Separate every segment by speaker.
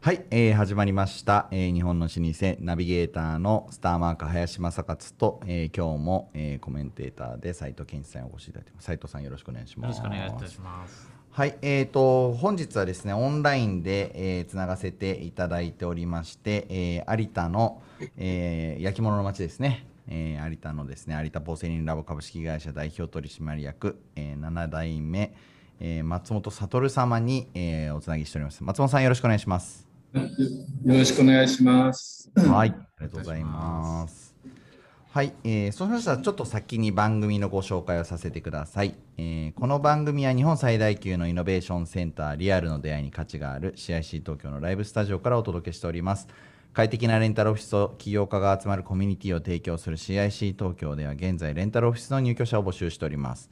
Speaker 1: はい、えー、始まりました、えー、日本の老舗ナビゲーターのスターマーク林正勝と、えー、今日も、えー、コメンテーターで斉藤健一さんにお越しいただいてます。斉藤さんよろしくお願いします。
Speaker 2: よろしくお願いいたします。
Speaker 1: はい、えーと、本日はですねオンラインで、えー、つながせていただいておりまして、えー、有田の、えー、焼き物の町ですね、えー、有田のですね有田ポーセリンラボ株式会社代表取締役、えー、7代目、えー、松本悟様に、えー、おつなぎしております松本さんよろしくお願いします
Speaker 3: よろしくお願いします。
Speaker 1: はい、ありがとうございます。はい、えー、そうしましたらちょっと先に番組のご紹介をさせてください、えー、この番組は日本最大級のイノベーションセンターリアルの出会いに価値がある CIC 東京のライブスタジオからお届けしております快適なレンタルオフィスと起業家が集まるコミュニティを提供する CIC 東京では現在レンタルオフィスの入居者を募集しております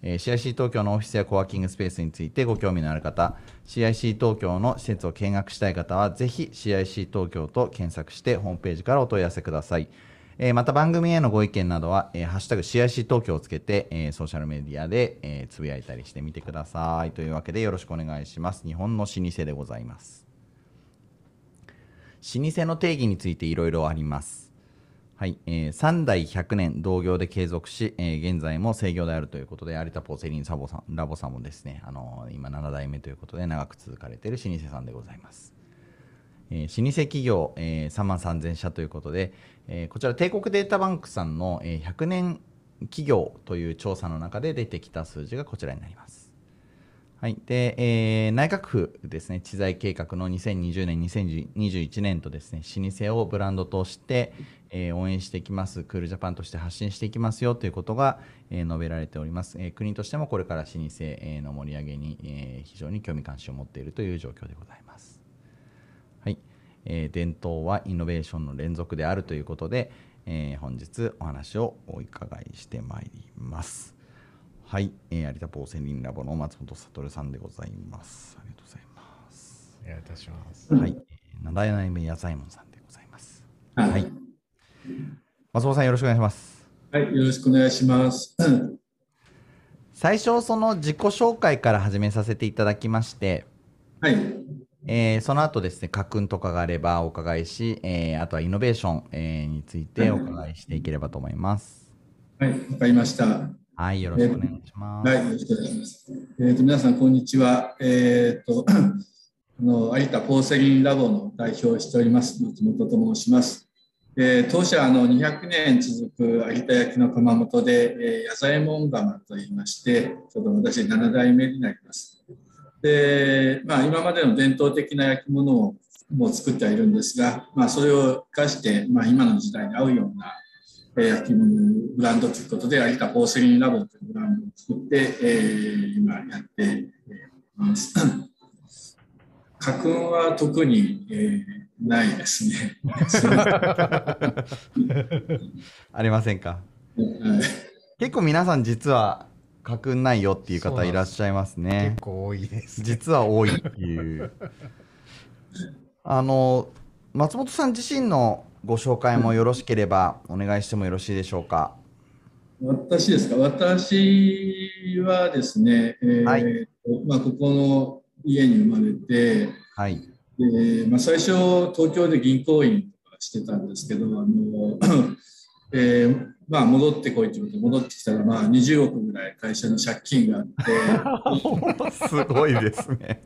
Speaker 1: えー、CIC 東京のオフィスやコワーキングスペースについてご興味のある方、CIC 東京の施設を見学したい方は、ぜひ CIC 東京と検索してホームページからお問い合わせください。えー、また番組へのご意見などは、えー、ハッシュタグ CIC 東京をつけて、えー、ソーシャルメディアで、えー、つぶやいたりしてみてください。というわけでよろしくお願いします。日本の老舗でございます。老舗の定義についていろいろあります。はい、えー、3代100年同業で継続し、えー、現在も制業であるということで、有田ポーセリンサボさんラボさんもですね、あのー、今7代目ということで長く続かれている老舗さんでございます。えー、老舗企業、えー、3万3000社ということで、えー、こちら帝国データバンクさんの、えー、100年企業という調査の中で出てきた数字がこちらになります。はい。で、えー、内閣府ですね、知財計画の2020年、2021年とですね、老舗をブランドとして、えー、応援していきます、クールジャパンとして発信していきますよということが、えー、述べられております、えー、国としてもこれから老舗の盛り上げに、えー、非常に興味関心を持っているという状況でございます。はい。えー、伝統はイノベーションの連続であるということで、えー、本日お話をお伺いしてまいります。はい、えー、有田ポーセリンラボの松本悟さんでございます。ありがとうございます。
Speaker 2: お願いいたします。
Speaker 1: はい、七代目野菜門さんでございます。はい松本さんよろしくお願いします。
Speaker 3: はい、よろしくお願いします。
Speaker 1: 最初、その自己紹介から始めさせていただきまして、
Speaker 3: はい。
Speaker 1: えー、その後ですね、家訓とかがあればお伺いし、えー、あとはイノベーション、えー、についてお伺いしていければと思います。
Speaker 3: はい、わ、かりました。
Speaker 1: はい、よろしくお願いします。
Speaker 3: はい、よろしくお願いします。えっ、ー、と、皆さん、こんにちは。えっ、と、あの、有田ポーセリンラボの代表をしております、松本と申します。えー、当社あの200年続く有田焼の窯元で、えー、野左衛門窯といいましてちょっと私7代目になります。で、まあ、今までの伝統的な焼き物をもう作ってはいるんですが、まあ、それを生かして、まあ、今の時代に合うような焼き物ブランドということで有田ポーセリンラボというブランドを作って、えー、今やっています。家訓は特に、えーないですね。
Speaker 1: ありませんか？結構皆さん実は家訓ないよっていう方いらっしゃいますね。
Speaker 2: 結構多いです、
Speaker 1: ね、実は多いっていう。あの松本さん自身のご紹介もよろしければお願いしてもよろしいでしょうか？
Speaker 3: 私ですか？私はですね、えー、はい、まあここの家に生まれて、
Speaker 1: はい。
Speaker 3: で、まあ、最初東京で銀行員とかしてたんですけどあの、えー、まあ、戻ってこいということで戻ってきたら、まあ、20億ぐらい会社の借金が
Speaker 1: あって すごいですね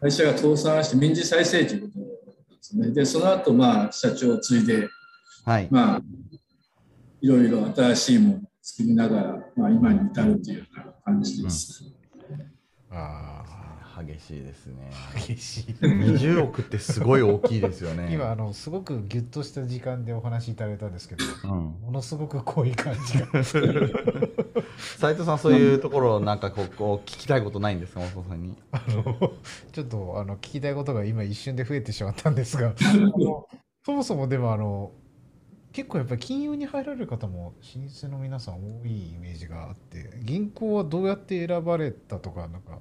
Speaker 3: 会社が倒産して民事再生ということですねでその後、まあ社長を継いで、
Speaker 1: はい、
Speaker 3: まあいろいろ新しいものを作りながら、まあ、今に至るというような感じです。うん、
Speaker 1: あ激しいですね。
Speaker 2: 激しい。
Speaker 1: 20億ってすごい大きいですよね。
Speaker 2: 今あのすごくギュッとした時間でお話しいただいたんですけど、うん、ものすごく濃い感じが。
Speaker 1: 斉藤さんそういうところなんかここ聞きたいことないんですか、松本さんに。
Speaker 2: あのちょっとあの聞きたいことが今一瞬で増えてしまったんですが、そもそもでもあの結構やっぱり金融に入られる方も老舗の皆さん多いイメージがあって銀行はどうやって選ばれたとかなんか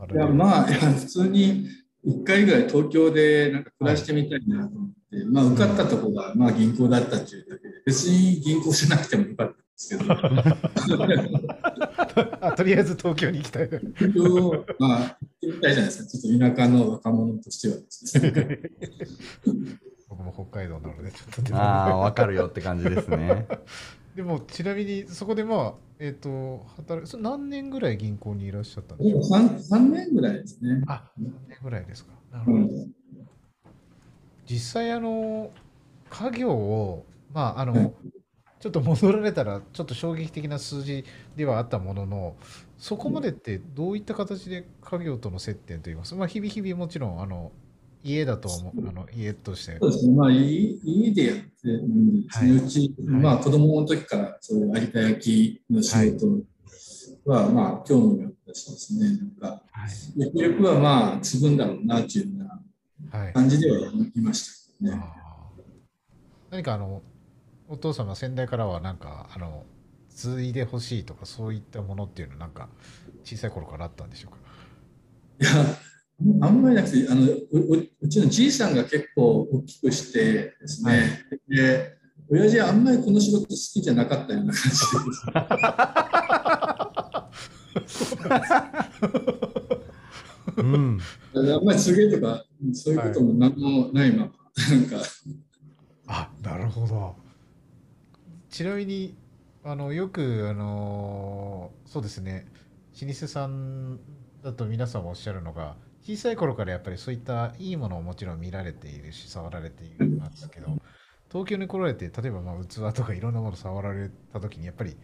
Speaker 3: ある？いやまあいや普通に1回ぐらい東京でなんか暮らしてみたいなと思って、はい、まあ受かったところがまあ銀行だったっていうだけで別に銀行しなくてもよかった。んですけど
Speaker 2: あとりあえず東京に行きたい。
Speaker 3: 東京、まあ、行きたいじゃないですか。ちょっと田舎の若者としてはですね。
Speaker 2: 僕も北海道なので、ちょっと
Speaker 1: ああ、わかるよって感じですね。
Speaker 2: でも、ちなみに、そこでまあ、えっ、と、働それ何年ぐらい銀行にいらっしゃったんでしょう？か
Speaker 3: 3, 3年ぐらいですね。
Speaker 2: あ、3年ぐらいですか。なるほど。
Speaker 3: うん
Speaker 2: 実際、あの、家業を、まあ、あの、
Speaker 3: うん
Speaker 2: ちょっと戻られたら、ちょっと衝撃的な数字ではあったものの、そこまでってどういった形で家業との接点といいます？まあ、日々日々もちろん、あの、家だとは思う、あの家として
Speaker 3: そう。ですね。まあ、い家でやってるんですね。
Speaker 2: はいう
Speaker 3: ち、まあ、子供の時からそういう有田焼の仕事は、まあ、興味があったしですね。なんか、
Speaker 2: はい。
Speaker 3: ゆくゆくはまあ、継ぐんだろうな、っていうような
Speaker 2: はい。
Speaker 3: 感じではいましたね。
Speaker 2: 何かあのお父様先代からはなんかあの継いでほしいとかそういったものっていうのはなんか小さい頃からあったんでしょうか？
Speaker 3: いや、あんまりなくて、あのうちのじいさんが結構大きくしてですね、
Speaker 2: はい。
Speaker 3: で、親父はあんまりこの仕事好きじゃなかったような感じです。
Speaker 1: うん。
Speaker 3: あんまりすげえとか、そういうことも何もないまま、なんか、
Speaker 2: あなるほどちなみにあのよくあのそうですね。老舗さんだと皆さんおっしゃるのが小さい頃からやっぱりそういったいいものをもちろん見られているし触られていますけど東京に来られて例えばまあ器とかいろんなもの触られた時にやっぱり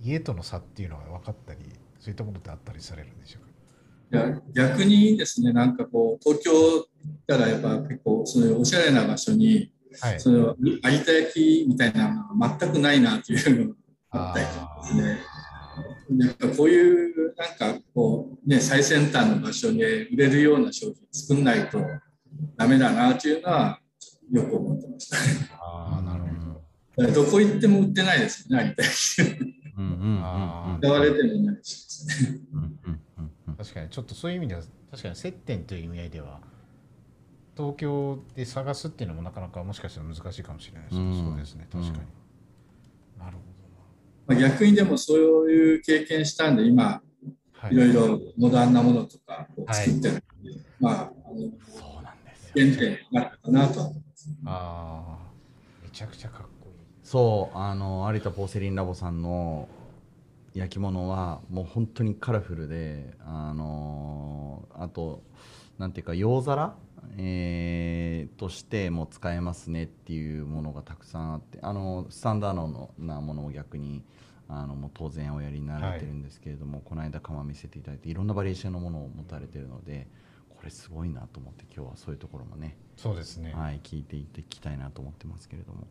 Speaker 2: 家との差っていうのが分かったりそういったものってあったりされるんでしょうか？
Speaker 3: いや逆にですね、なんかこう、東京行ったらやっぱ結構、そういうおしゃれな場所に、
Speaker 2: はい
Speaker 3: その有田焼みたいなのが全くないなっていうのがあったりとかですね。なんかこういうなんかこうね最先端の場所で売れるような商品作んないとダメだなっていうのはよく思ってましたね。
Speaker 2: ああなるほど
Speaker 3: どこ行っても売ってないですよね、有田焼。
Speaker 1: うんうんうん
Speaker 2: あ
Speaker 3: 使われてもないしですね。
Speaker 1: うんうんうんうん
Speaker 2: 確かにちょっとそういう意味では確かに接点という意味合いでは東京で探すっていうのもなかなかもしかしたら難しいかもしれないです、
Speaker 1: うん。
Speaker 2: そうですね。確かに、なる
Speaker 3: まあ、逆にでもそういう経験したんで今
Speaker 2: ほど
Speaker 3: いろいろモダンなものとかを作ってるんで、まああの
Speaker 1: そうなんですよ。
Speaker 3: 原点になったかなとは思います。
Speaker 2: ああめちゃくちゃかっこいい。
Speaker 1: そう、あの有田ポーセリンラボさんの焼き物はもう本当にカラフルで、あのあとなんていうか洋皿、えーとしても使えますねっていうものがたくさんあって、あのスタンダードのなものを逆にあのもう当然おやりになられてるんですけれども、この間窯見せていただいていろんなバリエーションのものを持たれてるので、これすごいなと思って今日はそういうところもね。
Speaker 2: そうですね、
Speaker 1: はい、聞いていっていきたいなと思ってますけれども。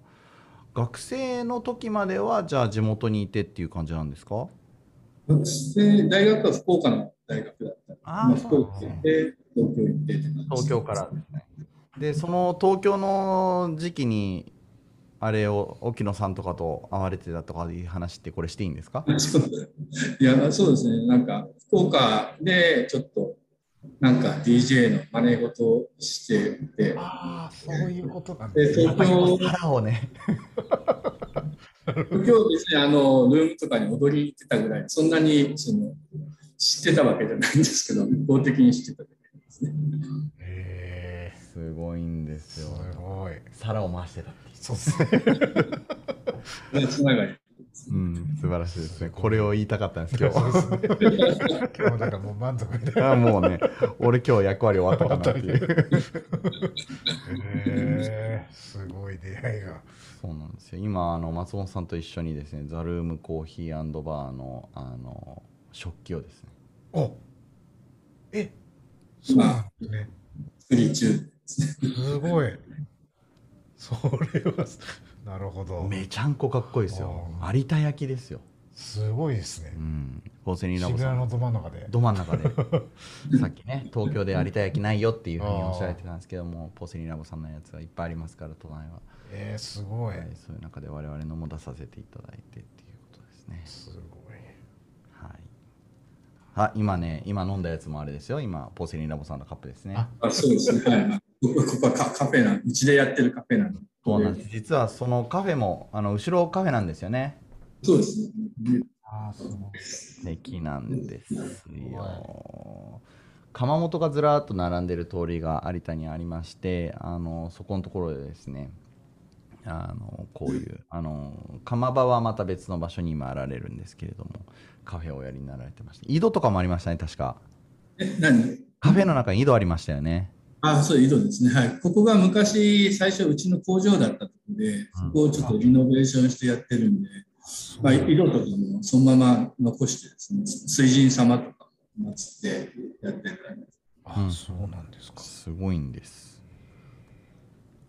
Speaker 1: 学生の時まではじゃあ地元にいてっていう感じなんですか？
Speaker 3: で大学は福岡の大学だった
Speaker 1: あ
Speaker 3: あ福岡行って東京行って
Speaker 1: 東京からですね。でその東京の時期にあれを沖野さんとかと会われてたとかいう話ってこれしていいんですか？
Speaker 3: いやそうですね。なんか福岡でちょっとなんか DJ の真似事をしてて。
Speaker 2: ああそういうことなん
Speaker 3: で東京
Speaker 1: 腹をね。
Speaker 3: 東京ですねあのルームとかに踊りに行ってたぐらいそんなにその知ってたわけじゃないんですけど一方的に知ってただけですね
Speaker 2: へえ
Speaker 1: すごいんです
Speaker 2: す
Speaker 1: よ
Speaker 2: ごい。
Speaker 1: 皿を回してたっていう。
Speaker 2: そうですね。
Speaker 3: つながり
Speaker 1: うん素晴らしいですね。これを言いたかったんです今日
Speaker 2: そうですね。今日だからもう満足みたいな
Speaker 1: あもうね俺今日役割終わったかなっていう。
Speaker 2: へえすごい出会いが。
Speaker 1: そうなんですよ。今あの松本さんと一緒にですねザルームコーヒーバーのあの食器をですね。
Speaker 2: おえそうなんですね
Speaker 3: 作り中ですね
Speaker 2: すごい。それは。なるほど
Speaker 1: めちゃんこかっこいいですよ。有田焼ですよ、
Speaker 2: すごいですね。
Speaker 1: うん、ポーセリンラボ
Speaker 2: のど真ん中で。
Speaker 1: ど真ん中で。さっきね東京で有田焼ないよっていうふうにおっしゃられてたんですけどもポーセリンラボさんのやつはいっぱいありますから都内は、
Speaker 2: えー、すごい、
Speaker 1: はい、そういう中で我々のも出させていただいてっていうことですね。
Speaker 2: す
Speaker 1: あ今ね今飲んだやつもあれですよ。今ポーセリンラボさんのカップですね。
Speaker 2: あ
Speaker 3: あそうですね。はいここはカカフェなんうちでやってるカフェなんで。
Speaker 1: そうなんです。実はそのカフェもあの後ろカフェなんですよね。
Speaker 3: そうですね。
Speaker 2: ああ、すごい。
Speaker 1: 素敵なんですよ。窯元がずらっと並んでる通りが有田にありましてあのそこのところでですねあのこういう あの窯場はまた別の場所に今あられるんですけれどもカフェをおやりになられてました。井戸とかもありましたね確か。
Speaker 3: え、何？
Speaker 1: カフェの中に井戸ありましたよね。
Speaker 3: あそう、井戸ですね。はい。ここが昔、最初、うちの工場だったところで、そこをちょっとリノベーションしてやってるんで、まあ、井戸とかもそのまま残してですね、水神様とかも祀ってやってる。
Speaker 2: ああ、そうなんですか。
Speaker 1: すごいんです。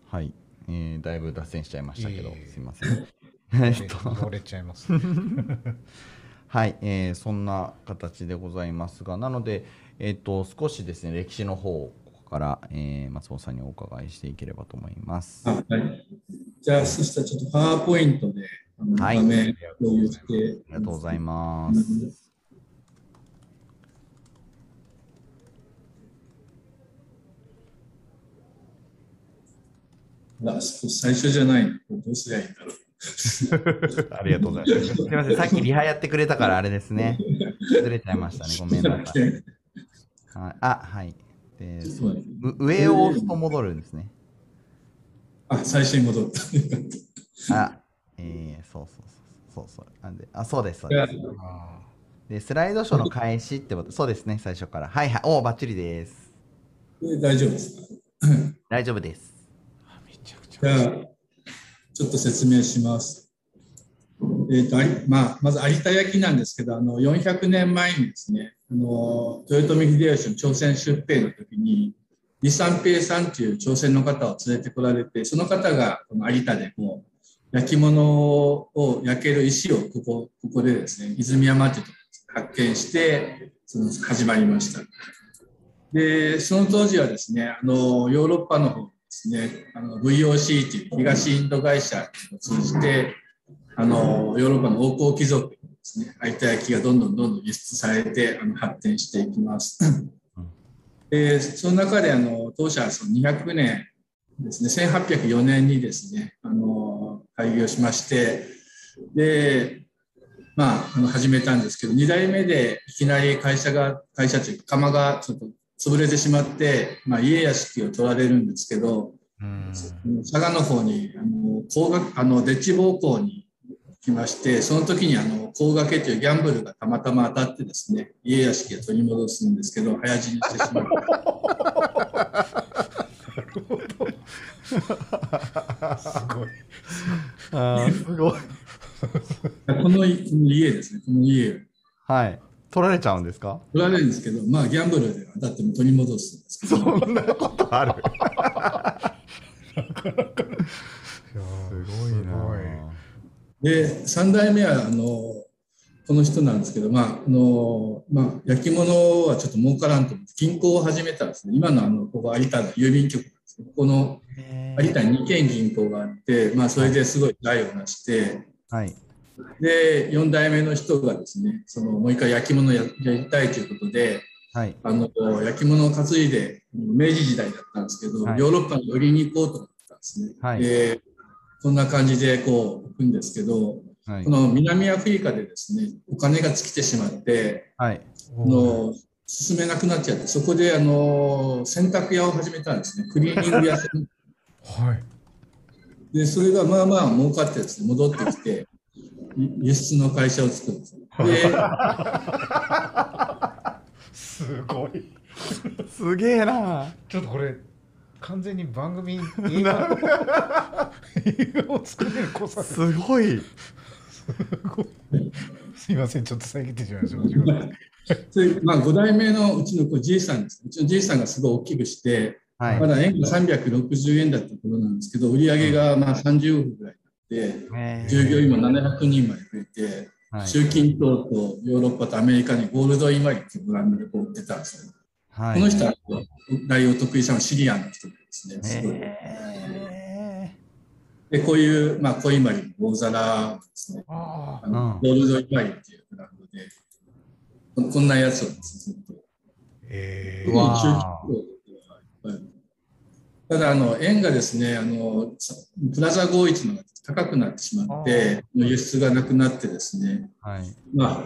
Speaker 1: はい、えーだいぶ脱線しちゃいましたけど、すいません えっと
Speaker 2: 乗れちゃいます。
Speaker 1: はい、えーそんな形でございますが、なので、えっと少しですね、歴史の方をここから、えー松本さんにお伺いしていければと思います。
Speaker 3: あはい。じゃあ、そしたらちょっとパワーポイントで、
Speaker 1: はい
Speaker 3: 画面共有して、
Speaker 1: ありがとうございます。
Speaker 3: あ最初じゃないの。どうすりゃいいんだろう。
Speaker 1: ありがとうございます。すみません、さっきリハやってくれたからあれですね。ずれちゃいましたね。ごめんなさい。はい、あ、はい。で上を押すと戻るんですね。
Speaker 3: あ、最初に戻った。
Speaker 1: あ、えー、そうそうそうそうそう。なんで、あ、そうです、そうです。
Speaker 2: あ
Speaker 1: で、スライドショーの開始ってこと、そうですね、最初から。はいはい、おー、バッチリです。
Speaker 3: 大丈夫ですか？
Speaker 1: 大丈夫です。
Speaker 3: じゃあ。、ちょっと説明します。えーとまあ、まず有田焼なんですけど、あの400年前にですね、あの豊臣秀吉の朝鮮出兵の時に、李三平さんという朝鮮の方を連れてこられて、その方がこの有田でこう焼き物を焼ける石をここここでですね、泉山というところで発見して、その始まりました。で、その当時はですね、あのヨーロッパの方ですね、あの VOC という東インド会社を通じて、あのヨーロッパの王侯貴族にですね、有田焼がどんどんどんどん輸出されてあの発展していきます。でその中であの当社はその200年ですね、1804年にですね、あの開業しまして、で、まあ、あの始めたんですけど、2代目でいきなり会社が、会社というか、窯がちょっと潰れてしまって、まあ、家屋敷を取られるんですけど、
Speaker 2: うん。
Speaker 3: 佐賀の方にあの工学あのデッチ暴行に来ましてその時にあの工掛けというギャンブルがたまたま当たってですね家屋敷を取り戻すんですけど早死にしてしまう
Speaker 2: すごい。
Speaker 1: すごい。
Speaker 3: このこの家ですねこの家を
Speaker 1: はい。取られちゃうんですか？
Speaker 3: 取られるんですけどまあギャンブルで当たっても取り戻すんですけど
Speaker 1: そんなことある。すごいな。
Speaker 3: で3代目はあのこの人なんですけど、まああのまあ、焼き物はちょっと儲からんと思って銀行を始めたんですね。今のあのここ有田の郵便局なんですけどここの
Speaker 1: へ
Speaker 3: 有田に2軒銀行があって、まあ、それですごい財を成して、
Speaker 1: はい。
Speaker 3: で、4代目の人がですね、そのもう一回焼き物ややりたいということで、
Speaker 1: はい。
Speaker 3: あの焼き物を担いで、明治時代だったんですけど、
Speaker 1: はい
Speaker 3: ヨーロッパに寄りに行こうと思ったんですね。
Speaker 1: はい
Speaker 3: で、こんな感じでこう行くんですけど、
Speaker 1: はい
Speaker 3: こ。の南アフリカでですね、お金が尽きてしまって、
Speaker 1: はい。
Speaker 3: あの進めなくなっちゃって、そこであの洗濯屋を始めたんですね、クリーニング屋さん。
Speaker 2: はい。
Speaker 3: で、それがまあまあ儲かってですね、戻ってきて、い輸出の会社を作るんです。で、
Speaker 2: すごい。
Speaker 1: すげえな
Speaker 2: ちょっとこれ、完全に番組、映画を映画を作れる濃さです。
Speaker 1: すごい。
Speaker 2: すいません、ちょっと遮ってしまいました
Speaker 3: まあ、5代目のうちのこうじいさんです。うちのじいさんがすごい大きくして、
Speaker 1: はい
Speaker 3: ま。だ円が360円だった頃なんですけど、売り上げがまあ30億ぐらいて、従業員も700人まで増えて、
Speaker 1: はい
Speaker 3: 中近東とヨーロッパとアメリカにゴールドイマリっていうブランドでこう売ってたんですよ。
Speaker 1: はい。
Speaker 3: この人は代を得意したのはシリアンの人ですね。すごい
Speaker 1: へ
Speaker 3: で、こういう、まあ、コイマリの大皿ですね。
Speaker 2: あ
Speaker 3: あの
Speaker 1: うん
Speaker 3: ゴールドイマリっていうブランドで、ここんなやつをですね、ずっと。
Speaker 2: え
Speaker 1: ー
Speaker 3: 中ただ、あの、円がですね、あの、さプラザ51のが高くなってしまって、輸出がなくなってですね、
Speaker 1: はい。
Speaker 3: ま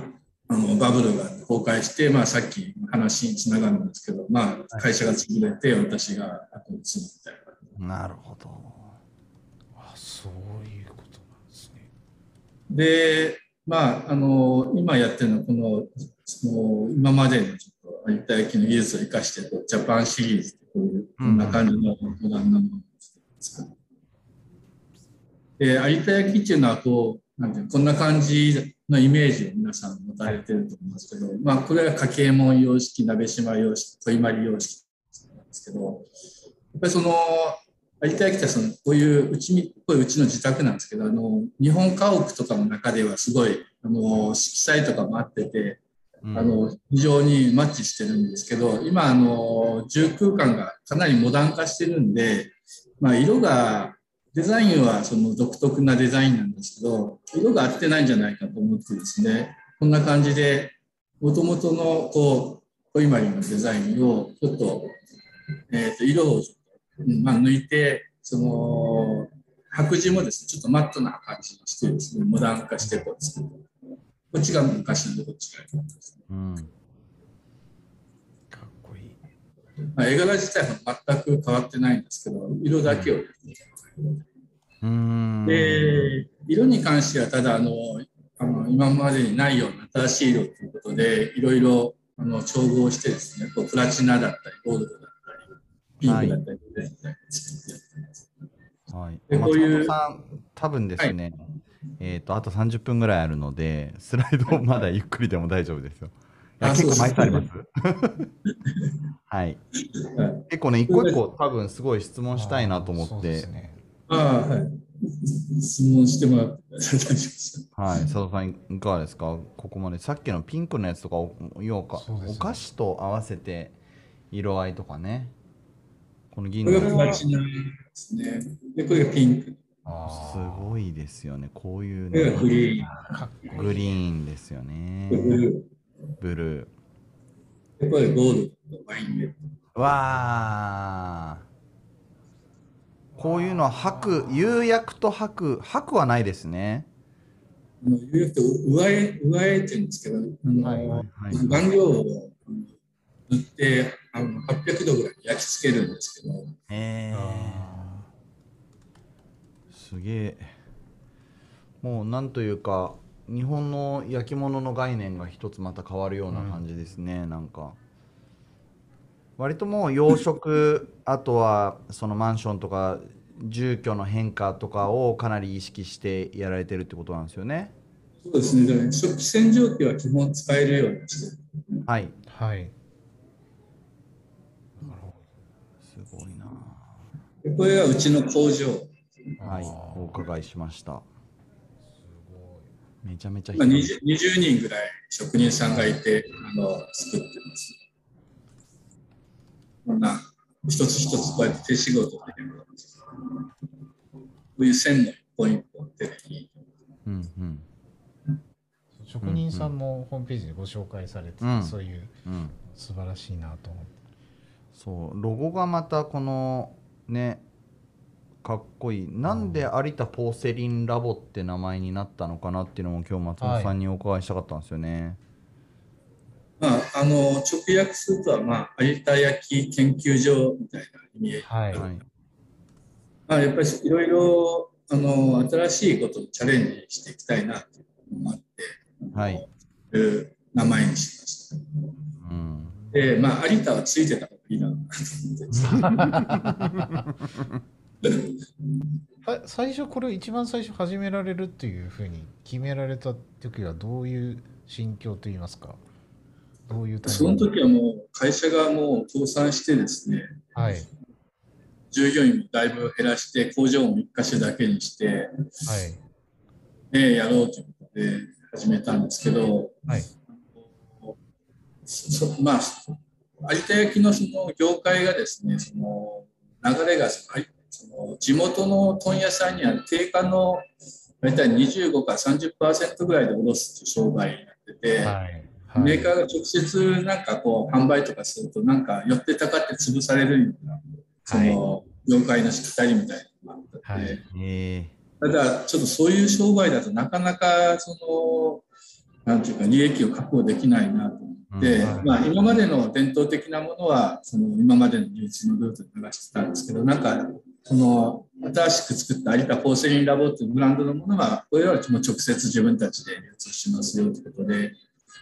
Speaker 3: あ、あのバブルが崩壊して、まあ、さっき話につながるんですけど、まあ、会社が潰れて、私が後に継ぐみたいな。
Speaker 1: なるほど。
Speaker 2: あそういうことなんですね。
Speaker 3: で、まあ、あの今やってるのはこのその今までのちょっと有田焼の技術を生かしてジャパンシリーズこういうこんな感じのモダンなものを作る。で有田焼っていうのはこうなんていうこんな感じのイメージを皆さん持たれてると思うんですけど、まあ、これは家計門様式鍋島様式小今里様式なんですけどやっぱりその有田焼ってそのこういううちにこういううちの自宅なんですけどあの日本家屋とかの中ではすごいあの色彩とかもあっててあの非常にマッチしてるんですけど今あの住空間がかなりモダン化してるんで、まあ、色がデザインはその独特なデザインなんですけど色が合ってないんじゃないかと思ってですねこんな感じでもともとのこう小今里のデザインをちょっと,、えー、と色をと、まあ、抜いてその白地もですねちょっとマットな感じにしてですねモダン化してこう作るこっちが昔のこっちが
Speaker 1: うん。
Speaker 2: かっこいい。
Speaker 3: まあ、絵柄自体は全く変わってないんですけど、色だけを。
Speaker 1: うーん。
Speaker 3: で、色に関してはただあの、あの今までにないような新しい色ということで、いろいろあの調合してですね、こうプラチナだったり、ゴールドだったり、ピンクだったり、レッドだったり作ってやってます。
Speaker 1: はい。
Speaker 3: でこういう
Speaker 1: 多分ですね、えっ、と、あと30分ぐらいあるので、スライドまだゆっくりでも大丈夫ですよ。いや
Speaker 3: あ
Speaker 1: 結構
Speaker 3: そうです
Speaker 1: 枚数あります。はい。
Speaker 3: はい、
Speaker 1: 結構ね、一個一個多分すごい質問したいなと思って。
Speaker 3: ああ、はい。質問してもらって大丈夫です。
Speaker 1: はい。佐藤さん、いかがですか？ここまで。さっきのピンクのやつとか、お要は
Speaker 2: そうですね
Speaker 1: お菓子と合わせて色合いとかね。この銀
Speaker 3: これが
Speaker 1: の
Speaker 3: プラチナですね。で、これがピンク。
Speaker 2: あ
Speaker 1: すごいですよね。こういう
Speaker 3: これがグ
Speaker 1: ね、
Speaker 3: リーン。
Speaker 1: グリーンですよ
Speaker 3: ブ
Speaker 1: ね。ブルー。
Speaker 3: で、これゴールド、ワインレッド。
Speaker 1: わあ。こういうのは白、釉薬と白、白はないですね。
Speaker 3: あの、言うと、上絵、上絵って言うんですけど、あの、
Speaker 2: はい
Speaker 1: はい
Speaker 3: 顔料を塗って、あの、800度ぐらい焼き付けるんですけど、
Speaker 1: へえ。
Speaker 2: あ
Speaker 1: すげえ。もうなんというか、日本の焼き物の概念が一つまた変わるような感じですね、なんか。割ともう洋食、あとはそのマンションとか住居の変化とかをかなり意識してやられてるってことなんですよね。
Speaker 3: そうですね、だから食器洗浄機は基本使えるようにしてる。
Speaker 1: はい。
Speaker 2: ーはい。なるほ
Speaker 1: すごいな。
Speaker 3: でこれがうちの工場。
Speaker 2: ど。
Speaker 1: はい、お伺いしました。
Speaker 2: すご
Speaker 1: めちゃめちゃ
Speaker 3: 今
Speaker 1: 広い
Speaker 3: 20, 20人ぐらい職人さんがいて、あの、作ってます。こんな、一つ一つこうやって手仕事で、こういう線の一本一本手でいい。
Speaker 1: うんうん
Speaker 2: い職人さんもホームページでご紹介されてて、
Speaker 1: うん
Speaker 2: そういう
Speaker 1: うん。
Speaker 2: 素晴らしいなと思って。
Speaker 1: そう、ロゴがまたこのね、かっこいい。なんで有田ポーセリンラボって名前になったのかなっていうのも今日松本さんにお伺いしたかったんですよね。
Speaker 3: まあ、あの、直訳するとは、まあ、有田焼研究所みたいな意味合い。
Speaker 2: はい。
Speaker 1: はい。
Speaker 3: まあ、やっぱりいろいろ、あの、新しいことにチャレンジしていきたいなっていうのもあって、
Speaker 1: はい。
Speaker 3: いう名前にしました。
Speaker 1: うん。
Speaker 3: で、まあ、有田はついてた方がいいなと思って。
Speaker 2: さ最初これ一番最初始められるっていうふうに決められた時はどういう心境といいますか？どういう
Speaker 3: その時はもう会社がもう倒産してですね、
Speaker 2: はい。
Speaker 3: 従業員もだいぶ減らして、工場も1箇所だけにして、
Speaker 2: はい。
Speaker 3: で、やろうということで始めたんですけど、
Speaker 2: はい。
Speaker 3: まあ、有田焼のその業界がですね、その流れがそのはいその地元の問屋さんには定価の大体25から30%ぐらいで卸すっていう商売になってて、
Speaker 2: はい。
Speaker 3: メーカーが直接なんかこう販売とかするとなんか寄ってたかって潰されるようなその業界のしきたりみたいなのがあって、
Speaker 2: はい。
Speaker 1: ええ。
Speaker 3: ただ、ちょっとそういう商売だとなかなか、その、なんていうか、利益を確保できないなと思って、
Speaker 2: うん。
Speaker 3: まあ、今までの伝統的なものは、その、今までの流通のルートで流してたんですけど、なんか、その、新しく作った有田ポーセリンラボっていうブランドのものは、これはもう直接自分たちで流通しますよということで、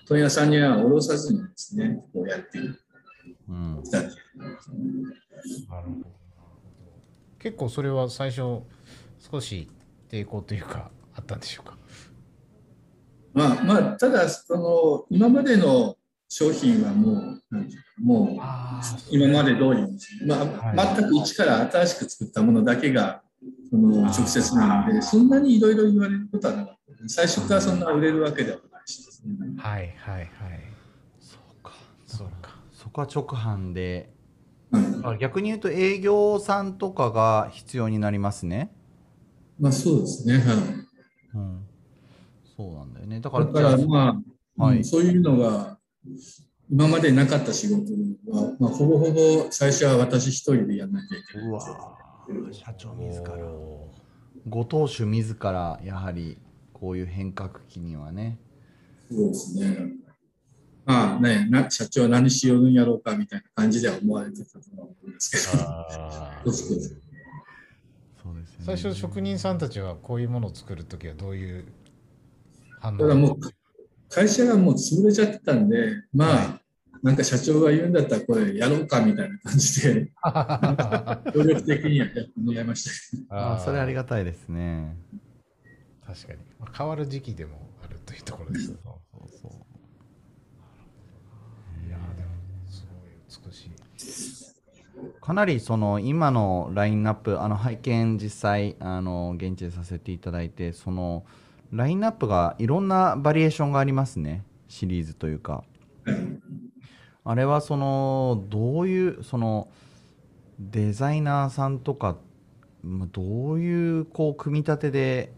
Speaker 3: 問屋さんには卸さずにですね、こうやっていたっていう
Speaker 2: 結構それは最初少し抵抗というかあったんでしょうか？
Speaker 3: まあまあ、ただ、その、今までの商品はもう、もう、
Speaker 2: あ
Speaker 3: 今まで通りですね、まあ
Speaker 2: はい。
Speaker 3: 全く一から新しく作ったものだけがその直接なので、そんなにいろいろ言われることはなかった。最初からそんな売れるわけではないしですね。
Speaker 2: はいはいはい。
Speaker 1: そうか。
Speaker 2: そうか。
Speaker 1: そこは直販で。
Speaker 3: うん
Speaker 1: あ逆に言うと営業さんとかが必要になりますね。
Speaker 3: まあそうですね。はい。
Speaker 1: うん、そうなんだよね。だから
Speaker 3: だからまあ、
Speaker 1: はい。
Speaker 3: うんそういうのが今までなかった仕事は、まあ、ほぼほぼ最初は私一人でやらなきゃいけないう
Speaker 1: わー社長自ら
Speaker 2: お
Speaker 1: ご当主自らやはりこういう変革期にはね。
Speaker 3: そうですね。まあね、な社長は何しよるんやろうかみたいな感じでは思われてたと思うんですけ
Speaker 2: ー
Speaker 3: ど。そう
Speaker 1: ですよね。
Speaker 2: 最初職人さんたちはこういうものを作るときはどういう反応
Speaker 3: ただもう会社がもう潰れちゃってたんで、まあ、
Speaker 2: は
Speaker 3: なんか社長が言うんだったらこれやろうかみたいな感じで、協力的にやってもらいました。
Speaker 1: あー。それあり
Speaker 2: が
Speaker 1: がたいですね。
Speaker 2: 確かに、まあ、変わる時期でもあるというところです
Speaker 1: そうそうそう。
Speaker 2: いやーでもすごい美しい。
Speaker 1: かなりその今のラインナップあの拝見実際あの現地でさせていただいてそのラインナップがいろんなバリエーションがありますね。シリーズというか。あれはそのどういうそのデザイナーさんとかまあどういうこう組み立てで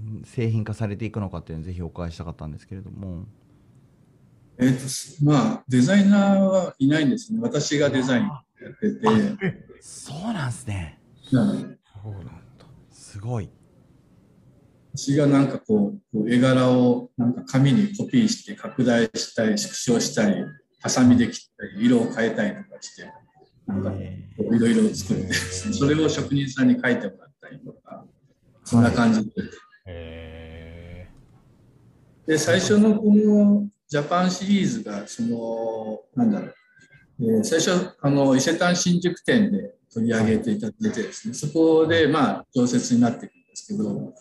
Speaker 1: うん製品化されていくのかっていうのをぜひお伺いしたかったんですけれども。
Speaker 3: えっ、と、まあ、デザイナーはいないんですね。私がデザインやってて、
Speaker 1: そうなんですね。
Speaker 3: うん
Speaker 2: そうなんだ。
Speaker 1: すごい
Speaker 3: 私がなんかこう、絵柄をなんか紙にコピーして拡大したり、縮小したり、ハサミで切ったり、色を変えたりとかして、なんかいろいろ作って、それを職人さんに書いてもらったりとか、そんな感じで。
Speaker 2: へ
Speaker 3: で、最初のこのジャパンシリーズが、その、なんだろう、えー最初、あの、伊勢丹新宿店で取り上げていただいてですね、そこで、まあ、常設になっていくんですけど、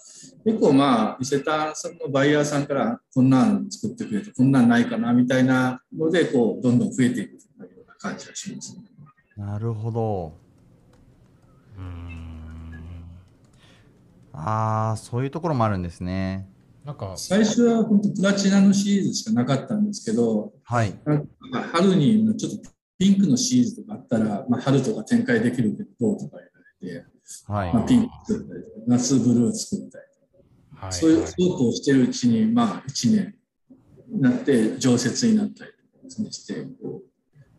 Speaker 3: 結構まあ、伊勢丹さんのバイヤーさんから、こんなん作ってくれて、こんなんないかな、みたいなので、こう、どんどん増えていくような感じがします。ね。
Speaker 1: なるほど。
Speaker 2: ーうーん。
Speaker 1: ああそういうところもあるんですね。
Speaker 2: なんか
Speaker 3: 最初は本当プラチナのシリーズしかなかったんですけど、
Speaker 1: はい。
Speaker 3: なんか春にちょっとピンクのシリーズとかあったら、まあ、春とか展開できるけどどうとか言われて、
Speaker 1: はい。
Speaker 3: まあ、ピンク作ったりとか、夏ブルー作ったりとか、
Speaker 2: はい。
Speaker 3: そういうこうしてるうちに、まあ、1年になって常設になったりとかですねして、こ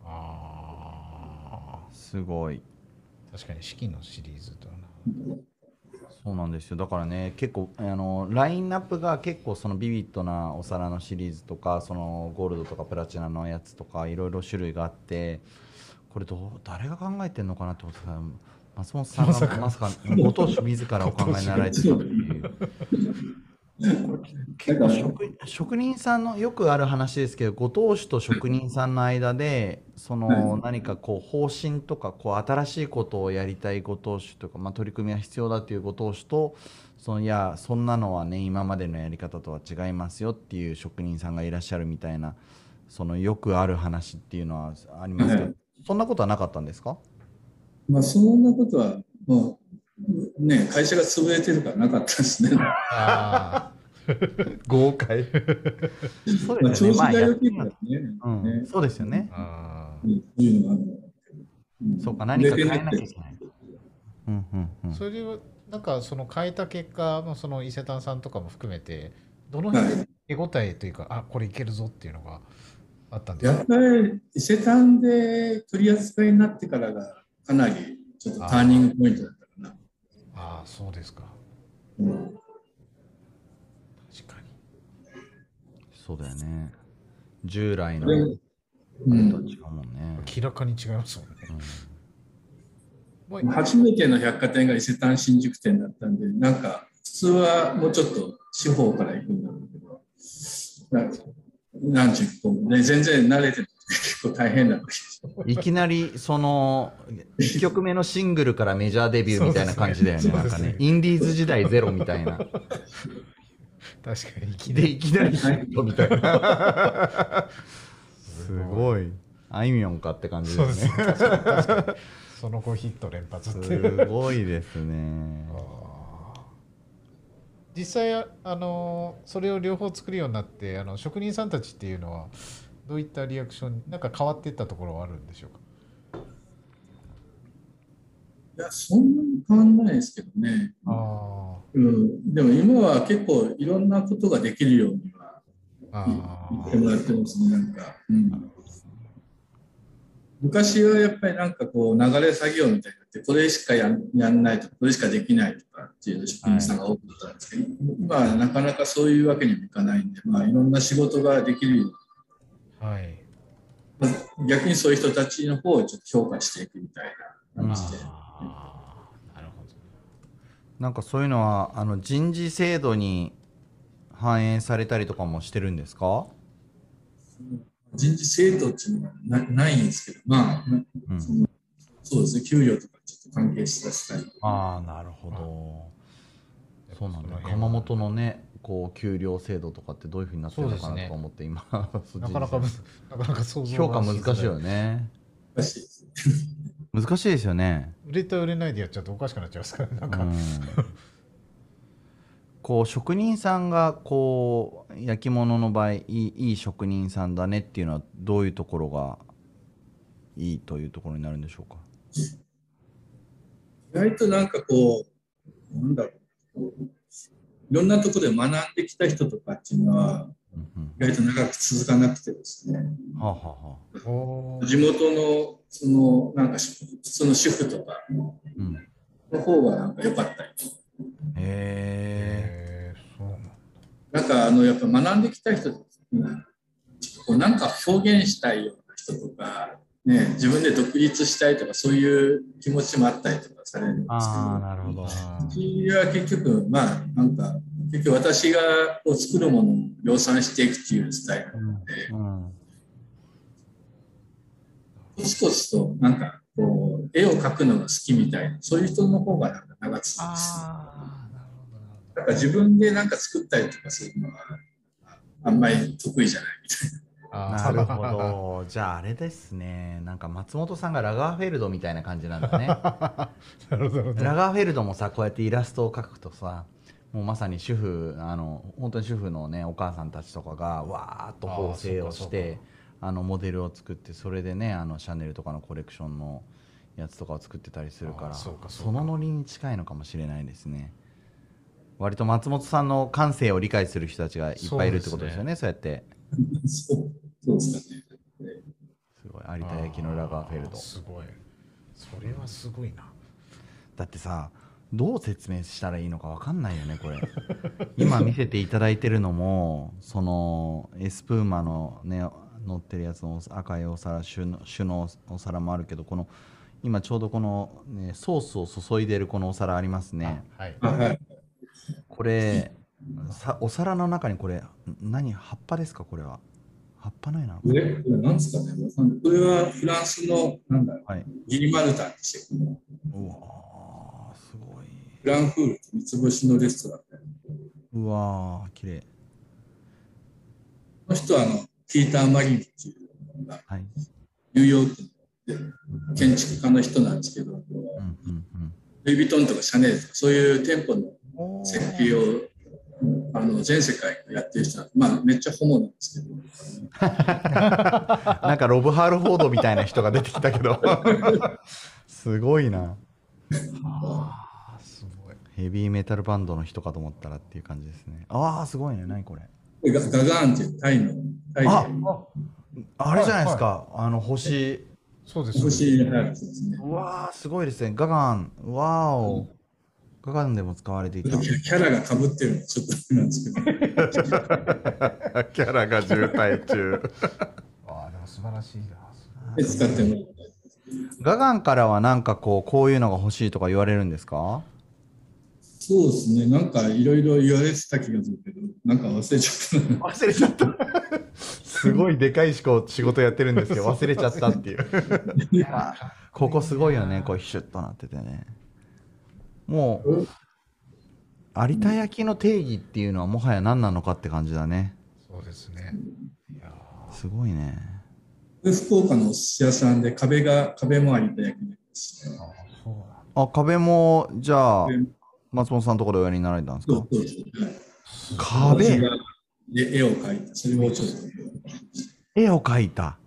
Speaker 2: あ
Speaker 1: すごい。
Speaker 2: ー確かに四季のシリーズと
Speaker 1: そうなんですよ。だからね結構あのラインナップが結構そのビビッドなお皿のシリーズとかそのゴールドとかプラチナのやつとかいろいろ種類があってこれどう誰が考えてんのかなって思ってた。ら松本さんがまさかご当主自らお考えになられてたっていう。結構職職人さんのよくある話ですけどご当主と職人さんの間でその
Speaker 3: はい。
Speaker 1: 何かこう方針とかこう新しいことをやりたいご当主とか、まあ、取り組みは必要だというご当主とそのいやそんなのはね今までのやり方とは違いますよっていう職人さんがいらっしゃるみたいなそのよくある話っていうのはありますけど、
Speaker 3: はい。
Speaker 1: そんなことはなかったんですか？
Speaker 3: うまあ、そんなことはもう、ね、会社が潰れてるからなかったですね。
Speaker 2: あ
Speaker 1: 豪快。そう
Speaker 3: まあ、調子が
Speaker 1: や
Speaker 3: 良ければね。
Speaker 1: うん。
Speaker 3: ね。
Speaker 1: そうですよ
Speaker 2: ー
Speaker 1: ね
Speaker 2: あ
Speaker 3: うん。そう
Speaker 1: か何か変えなきゃいけない。うんうんうん。
Speaker 2: ーそれはなんかその変えた結果まあその伊勢丹さんとかも含めてどの辺で手応えというか、あこれいけるぞっていうのがあったんですか？
Speaker 3: やっぱり伊勢丹で取り扱いになってからがかなりちょっとターニングポイントだったかな。
Speaker 2: ああそうですか
Speaker 3: うん
Speaker 2: 確かに。
Speaker 1: そうだよね。従来の
Speaker 3: うん
Speaker 1: は違うもんね。
Speaker 2: 明らかに違いますもんね。まあ
Speaker 3: 初めての百貨店が伊勢丹新宿店だったんで、なんか普通はもうちょっと地方から行くんだろうけど、なんか何十個もね、全然慣れてな結構大変だったです。
Speaker 1: いきなりその1曲目のシングルからメジャーデビューみたいな感じだよね。
Speaker 2: ね
Speaker 1: なんかね、インディーズ時代ゼロみたいな。
Speaker 2: 確かにいきな
Speaker 1: で、
Speaker 2: り。
Speaker 1: いきなりヒットみたいな。すごい。あいみょんかって感じで
Speaker 2: すす
Speaker 1: ね。
Speaker 2: その後ヒット連発っていう。
Speaker 1: すごいですね。
Speaker 2: 実際ああのそれを両方作るようになってあの職人さんたちっていうのはどういったリアクションなんか変わっていったところはあるんでしょうか？
Speaker 3: いや、そんなに変わんないですけどね。
Speaker 2: あ
Speaker 3: うん、でも今は結構いろんなことができるようには
Speaker 2: あ
Speaker 3: 言ってもらってますね、なんか。うん、昔はやっぱりなんかこう流れ作業みたいになって、これしかやんやんないとか、これしかできないとかっていう職人さんが多かったんですけど、今はなかなかそういうわけにもいかないんで、まあいろんな仕事ができるように
Speaker 2: はい。
Speaker 3: まあ逆にそういう人たちの方をちょっと評価していくみたいな感じで。
Speaker 2: なるほど。
Speaker 1: なんかそういうのはあの人事制度に反映されたりとかもしてるんですか、
Speaker 3: 人事制度っていうのはなないんですけど、まあ、
Speaker 1: うん、
Speaker 3: そうですね、給料とかちょっと関係してたり。
Speaker 1: ああなるほど。そうなんだ
Speaker 2: その辺は。
Speaker 1: 窯元のねこう給料制度とかってどういうふうになってるのかなとか思って今そっち
Speaker 2: なかなかむなかなか想像
Speaker 1: 評価難しいよ
Speaker 2: ね
Speaker 1: ね。
Speaker 3: 難しいです
Speaker 1: よね、
Speaker 2: 売れた売れないでやっちゃうとおかしくなっちゃいますからなんか、
Speaker 1: うん、こう職人さんがこう焼き物の場合いいいい職人さんだねっていうのはどういうところがいいというところになるんでしょうか？
Speaker 3: 意外となんかこう、なんだろういろんなところで学んできた人とかっていうのは、意外と長く続かなくてですね、
Speaker 1: はあ、は
Speaker 3: 地元の、その、なんかし普通の主婦とか
Speaker 1: うん、
Speaker 3: の方がなんか良かったり。
Speaker 1: へえ
Speaker 2: へー。そうなんだ
Speaker 3: なんかあの、やっぱ学んできた人、なんか表現したいような人とか、ね、自分で独立したいとか、そういう気持ちもあったりとかされるんですけど、
Speaker 1: なるほど
Speaker 3: うちは結局、まあ、なんか、結局私がこう作るものを量産していくっていうスタイルなので、
Speaker 1: うん
Speaker 3: コツコツとなんかこう、絵を描くのが好きみたいな、そういう人の方がなんか長続きする。か自分でなんか作ったりとかするのは、あんまり得意じゃないみたいな。
Speaker 2: あ
Speaker 1: なる
Speaker 2: ー
Speaker 1: ほど。じゃああれですね。なんか松本さんがラガーフェルドみたいな感じなんだね。
Speaker 2: なるほど
Speaker 1: ラガーフェルドもさ、こうやってイラストを描くとさ、もうまさに主婦、あの、本当に主婦のね、お母さんたちとかが、わーっと縫製をして、あの、モデルを作って、それでね、あの、シャネルとかのコレクションのやつとかを作ってたりするから、
Speaker 2: あそうかそうか
Speaker 1: そのノリに近いのかもしれないですね。割と松本さんの感性を理解する人たちがいっぱいいるってことですよね、そうやって。
Speaker 3: そうですかね。
Speaker 1: すごい、有田焼のラガーフェルド
Speaker 2: あー。すごい。それはすごいな。
Speaker 1: だってさどう説明したらいいのかわかんないよねこれ。今見せていただいてるのもそのエスプーマのね乗ってるやつの赤いお皿酒の酒のお皿もあるけどこの今ちょうどこの、ね、ソースを注いでるこのお皿ありますね。
Speaker 2: はい。
Speaker 1: これさお皿の中にこれん何葉っぱですかこれは？葉っぱないな。
Speaker 3: これ、これなんですかね。これはフランスの、なんだろう、
Speaker 1: はい。
Speaker 3: ギリマルタンですよ。
Speaker 1: うわーすごい。
Speaker 3: フランクールって三つ星のレストラン。で。
Speaker 1: うわー綺麗。
Speaker 3: この人はあの、ピーター・マリンっていうのが、
Speaker 1: はい。
Speaker 3: ニューヨークで建築家の人なんですけど、
Speaker 1: うんうん
Speaker 3: ルイ・ヴィトンとかシャネルとか、そういう店舗の
Speaker 1: うん
Speaker 3: 設計をあの全世界がやってる人なんでまあ、めっちゃホモなんですけど、
Speaker 1: なんかロブ・ハールフォードみたいな人が出てきたけど。すごいな。
Speaker 2: すごい。
Speaker 1: ヘビーメタルバンドの人かと思ったらっていう感じですね。ああすごいね。何これ。
Speaker 3: ガガガーンってタイの、タイで。
Speaker 1: あ
Speaker 2: あ
Speaker 1: あれじゃないですか、あの星。
Speaker 2: そうです。
Speaker 3: 星ですね。
Speaker 1: うわーすごいですね。ガガン。わーおガガンでも使われていた。
Speaker 3: キャラがかぶってるのちょっとなんですけど、
Speaker 1: キャラが渋滞中。
Speaker 2: ああ、でも素晴らしいな。
Speaker 3: で使っても
Speaker 1: ガガンからはなんかこう、こういうのが欲しいとか言われるんですか？
Speaker 3: そうですね、なんかいろいろ言われてた気がするけど、なんか忘れちゃったな。
Speaker 1: 忘れちゃった。すごいでかい仕事仕事やってるんですけど、忘れちゃったっていう。ここすごいよね、こう、シュッとなっててね。もう、有田焼の定義っていうのはもはや何なのかって感じだね。
Speaker 2: そうですね。いや
Speaker 1: すごいね。
Speaker 3: で福岡のお寿司屋さんで壁が、壁も有田焼ですね。
Speaker 2: ーあ
Speaker 1: 壁も、じゃあ
Speaker 3: で、
Speaker 1: 松本さんのところでおやりになられたんですか？
Speaker 3: そうそうそうはい
Speaker 1: 壁？
Speaker 3: で絵を描いた。それをちょっ
Speaker 1: 絵を描いた？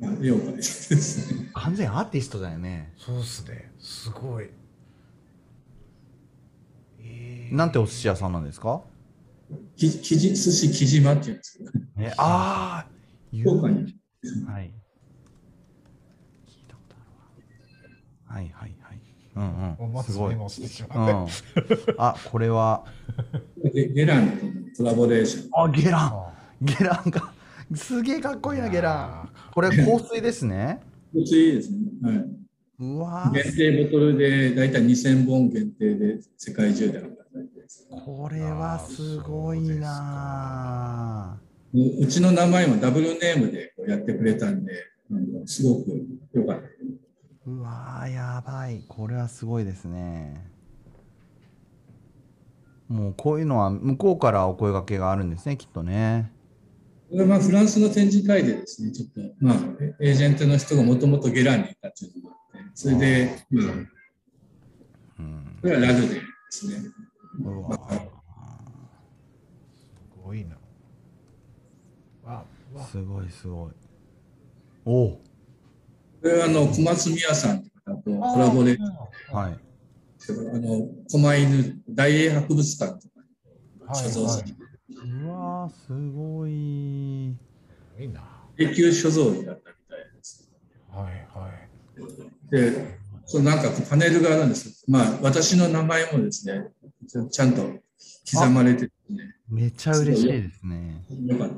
Speaker 3: 絵を描いたですね。
Speaker 1: 完全アーティストだよね。
Speaker 2: そうっすね。すごい。えー
Speaker 1: なんてお寿司屋さんなんですか？
Speaker 3: ききじ寿司木島っていうんですけど、
Speaker 1: え、ああ、
Speaker 3: 福岡に。
Speaker 1: はい。聞いたことあるわ。はいはいはい。うんうん。
Speaker 2: すす
Speaker 1: ごい。うん。あ、これは、
Speaker 3: ゲゲランコラボレーション。
Speaker 1: あ、ゲラン。
Speaker 2: あ
Speaker 1: ゲランが、すげえかっこいいな、ゲラン。
Speaker 2: あ
Speaker 1: これ香水ですね？
Speaker 3: こっちいいですね。は
Speaker 1: うわ
Speaker 3: い。限定ボトルでだいたい2000本限定で世界中で販売。
Speaker 1: これはすごいな。
Speaker 3: ううちの名前もダブルネームでやってくれたんで、うんすごく良かった。
Speaker 1: うわーやばい。これはすごいですね。もうこういうのは向こうからお声掛けがあるんですねきっとね。
Speaker 3: これはまあフランスの展示会でですね、ちょっと、まあ、エージェントの人がもともとゲランにいたっていうのがあって、それで、まあ、
Speaker 1: うん。
Speaker 3: これはラルデですね。
Speaker 1: うわ
Speaker 2: すごいな。あ、うわ
Speaker 1: すごいすごい。おお
Speaker 3: これはあの小松宮さんって方とコラボレーション。
Speaker 1: はい。
Speaker 3: あの、狛犬大英博物館とか
Speaker 2: はい
Speaker 3: 所蔵されて、
Speaker 1: うわーすごい。
Speaker 2: いいな。
Speaker 3: 永久所蔵になったみたいです。
Speaker 2: はいはい。
Speaker 3: で、そのなんかこうパネルがあるんですけど、まあ私の名前もですね、ちゃちゃんと刻まれててね、
Speaker 1: めちゃ嬉しいですね
Speaker 3: よかった。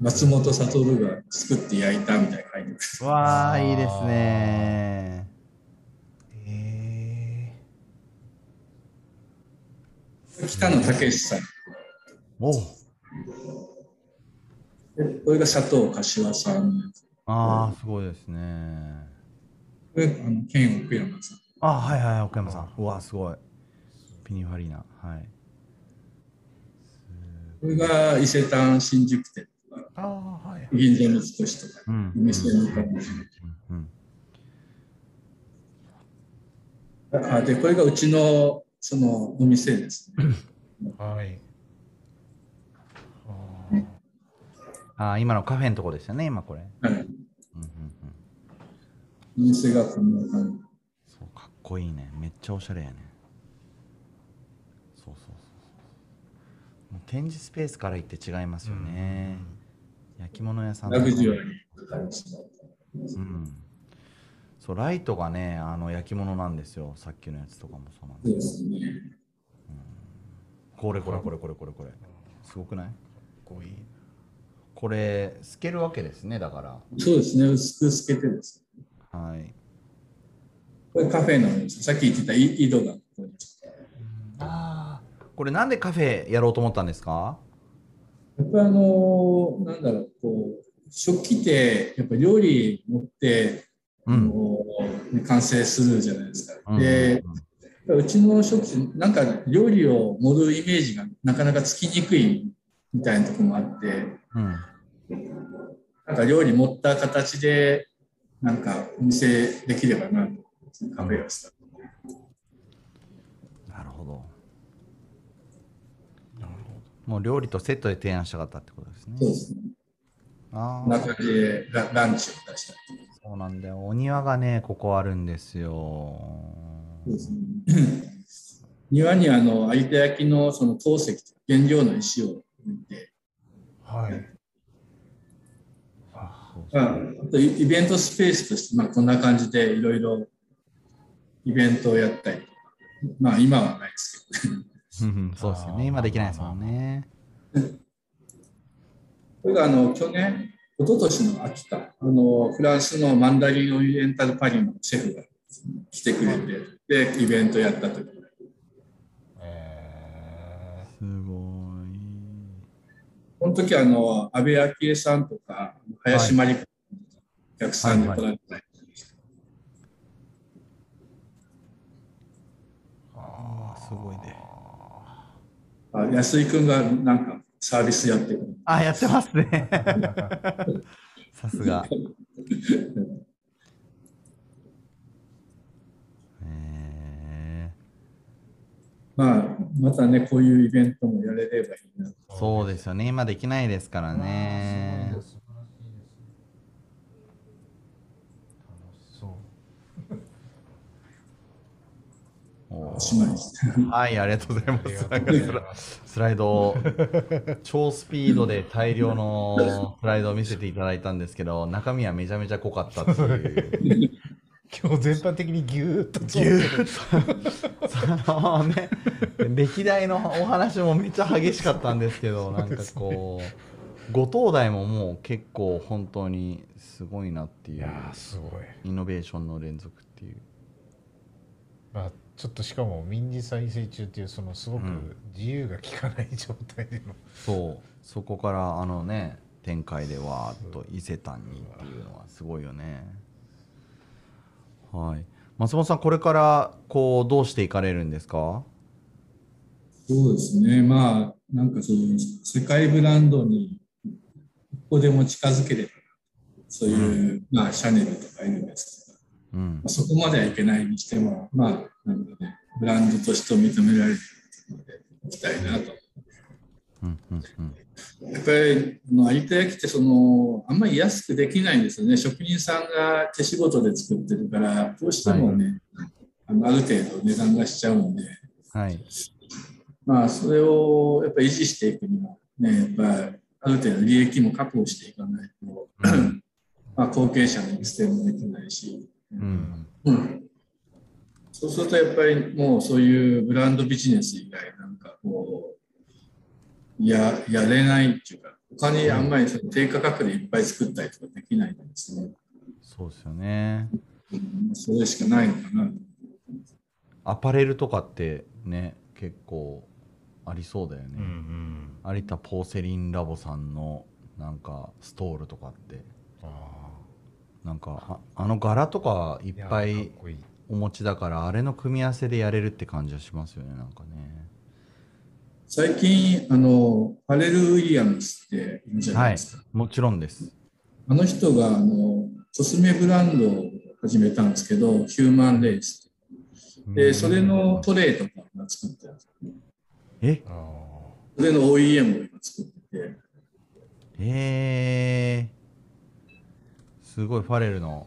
Speaker 3: 松本悟が作って焼いたみたいな書いてます。
Speaker 1: わあいいですね
Speaker 2: え
Speaker 3: 北野武さん。
Speaker 1: お
Speaker 3: これが佐藤柏さんのやつ。
Speaker 1: ああすごいですね
Speaker 3: これ、あの、ケン奥山さん。
Speaker 1: あはいはい岡山さんうわすごいピニファリーナはい
Speaker 3: これが伊勢丹新宿店とか、
Speaker 2: ー、ああ、はい。
Speaker 3: 銀座の少しとか、
Speaker 1: うん
Speaker 3: お店に行かれて
Speaker 1: うん
Speaker 3: あで、これがうちのそのお店ですね。
Speaker 2: はい。あ
Speaker 1: あー今のカフェのとこですよね今これ、
Speaker 3: はい。
Speaker 1: うんうんうん、
Speaker 3: お店がこんな感じ。
Speaker 1: そうかっこいいねめっちゃおしゃれやねそうそうそうそうもう展示スペースから行って違いますよね、焼き物屋さん
Speaker 3: ラグジュア
Speaker 1: リ
Speaker 3: リー。
Speaker 1: うん。そうライトがねあの焼き物なんですよ。さっきのやつとかもそうなんで
Speaker 3: ですね。
Speaker 1: これこれこれこれこれこれ。すごくない？
Speaker 2: かっこい。い。
Speaker 1: これ透けるわけですねだから。
Speaker 3: そうですね。薄く透けてです。
Speaker 1: はい。
Speaker 3: これカフェのさっき言ってた井井戸が。ここに
Speaker 1: ああこれなんでカフェやろうと思ったんですか？
Speaker 3: やっぱりあのなんだろうこう食器ってやっぱ料理持って、あ
Speaker 1: うん
Speaker 3: 完成するじゃないですか。
Speaker 1: うん。
Speaker 3: でうちの食器なんか料理を盛るイメージがなかなかつきにくいみたいなところもあって
Speaker 1: うん。
Speaker 3: なんか料理持った形でなんかお店できればなとカフェをした。
Speaker 1: なるほどもう料理とセットで提案したかったってことですね
Speaker 3: そうですね。
Speaker 1: ああ
Speaker 3: こんな感じでラランチを出した
Speaker 1: そうなんだよお庭がねここあるんですよ
Speaker 3: そうですね。庭にあの有田焼のその陶石原料の石を置いて、
Speaker 2: はい。あ
Speaker 3: とイイベントスペースとして、まあ、こんな感じでいろいろイベントをやったりとか、まあ今はないですけどね。
Speaker 1: うんそうですよね。今できないですもんね。
Speaker 3: これがあの去年、一昨年の秋か、あのフランスのマンダリンオリエンタルパリのシェフが来てくれて、で、イベントやった時
Speaker 2: え
Speaker 1: すごい。
Speaker 3: この時あの、安倍昭恵さんとか、林真理子お客さんで来られたり、
Speaker 1: ああ、すごいね。
Speaker 3: あ安井君がなんかサービスやってる。
Speaker 1: あ、やってますね。さすが。へ
Speaker 3: まあ、またね、こういうイベントもやれればいいな。
Speaker 1: ーそうですよね。今できないですからね。
Speaker 2: 素晴らしいです楽しそう。
Speaker 1: お
Speaker 3: おしまいです。
Speaker 1: はい、ありがとうございます。なんかスライドを超スピードで大量のスライドを見せていただいたんですけど、中身はめちゃめちゃ濃かったっていう。
Speaker 2: 今日全般的にギューッと
Speaker 1: ぎゅーっと、そのね、歴代のお話もめっちゃ激しかったんですけど、なんかこう、後藤代ももう結構本当にすごいなっていう、
Speaker 2: いやーすごい。
Speaker 1: イノベーションの連続っていう。
Speaker 2: まあちょっとしかも民事再生中っていうそのすごく
Speaker 1: うん
Speaker 2: 自由が利かない状態での、
Speaker 1: そう、そこからあのね、展開でわーっと伊勢丹にっていうのはすごいよね。はい。松本さん、これからこうどうしていかれるんですか？
Speaker 3: そうですね。まあ、なんかそういう世界ブランドに一歩でも近づければ、そういう、まあ、シャネルとかエルメスとか、
Speaker 1: うん。
Speaker 3: そこまではいけないにしても、まあ、ブランドとして認められるので、いきたいなと。
Speaker 1: うんうんうん
Speaker 3: やっぱりあの有田焼ってそのあんまり安くできないんですよね職人さんが手仕事で作ってるからどうしてもね、あのある程度値段がしちゃうんで
Speaker 1: はい。
Speaker 3: まあそれをやっぱり維持していくにはねやっぱある程度利益も確保していかないと、
Speaker 1: うん
Speaker 3: まあ後継者の育成もできないし、
Speaker 1: うん。
Speaker 3: うんそうするとやっぱりもうそういうブランドビジネス以外なんかこうややれないっていうか他にあんまりその低価格でいっぱい作ったりとかできないんですね。
Speaker 1: そうですよね。
Speaker 3: うんそれしかないのかな。
Speaker 1: アパレルとかってね、結構ありそうだよ
Speaker 2: うんう
Speaker 1: ね。
Speaker 2: ん、
Speaker 1: 有田ポーセリンラボさんのなんかストールとかって、
Speaker 2: あ
Speaker 1: なんかああの柄とかいっ
Speaker 2: ー
Speaker 1: ぱいお持ちだから、あれの組み合わせでやれるって感じはしますよね、なんかね。
Speaker 3: 最近あのファレル・ウィリアムスっているじゃないですか。
Speaker 1: もちろんです。
Speaker 3: あの人があのコスメブランドを始めたんですけどヒューマンレースでそれのトレイとかが作ってるんですよ
Speaker 1: え？
Speaker 2: あ
Speaker 3: それの OEM を今作ってて。
Speaker 1: えー、すごいファレルの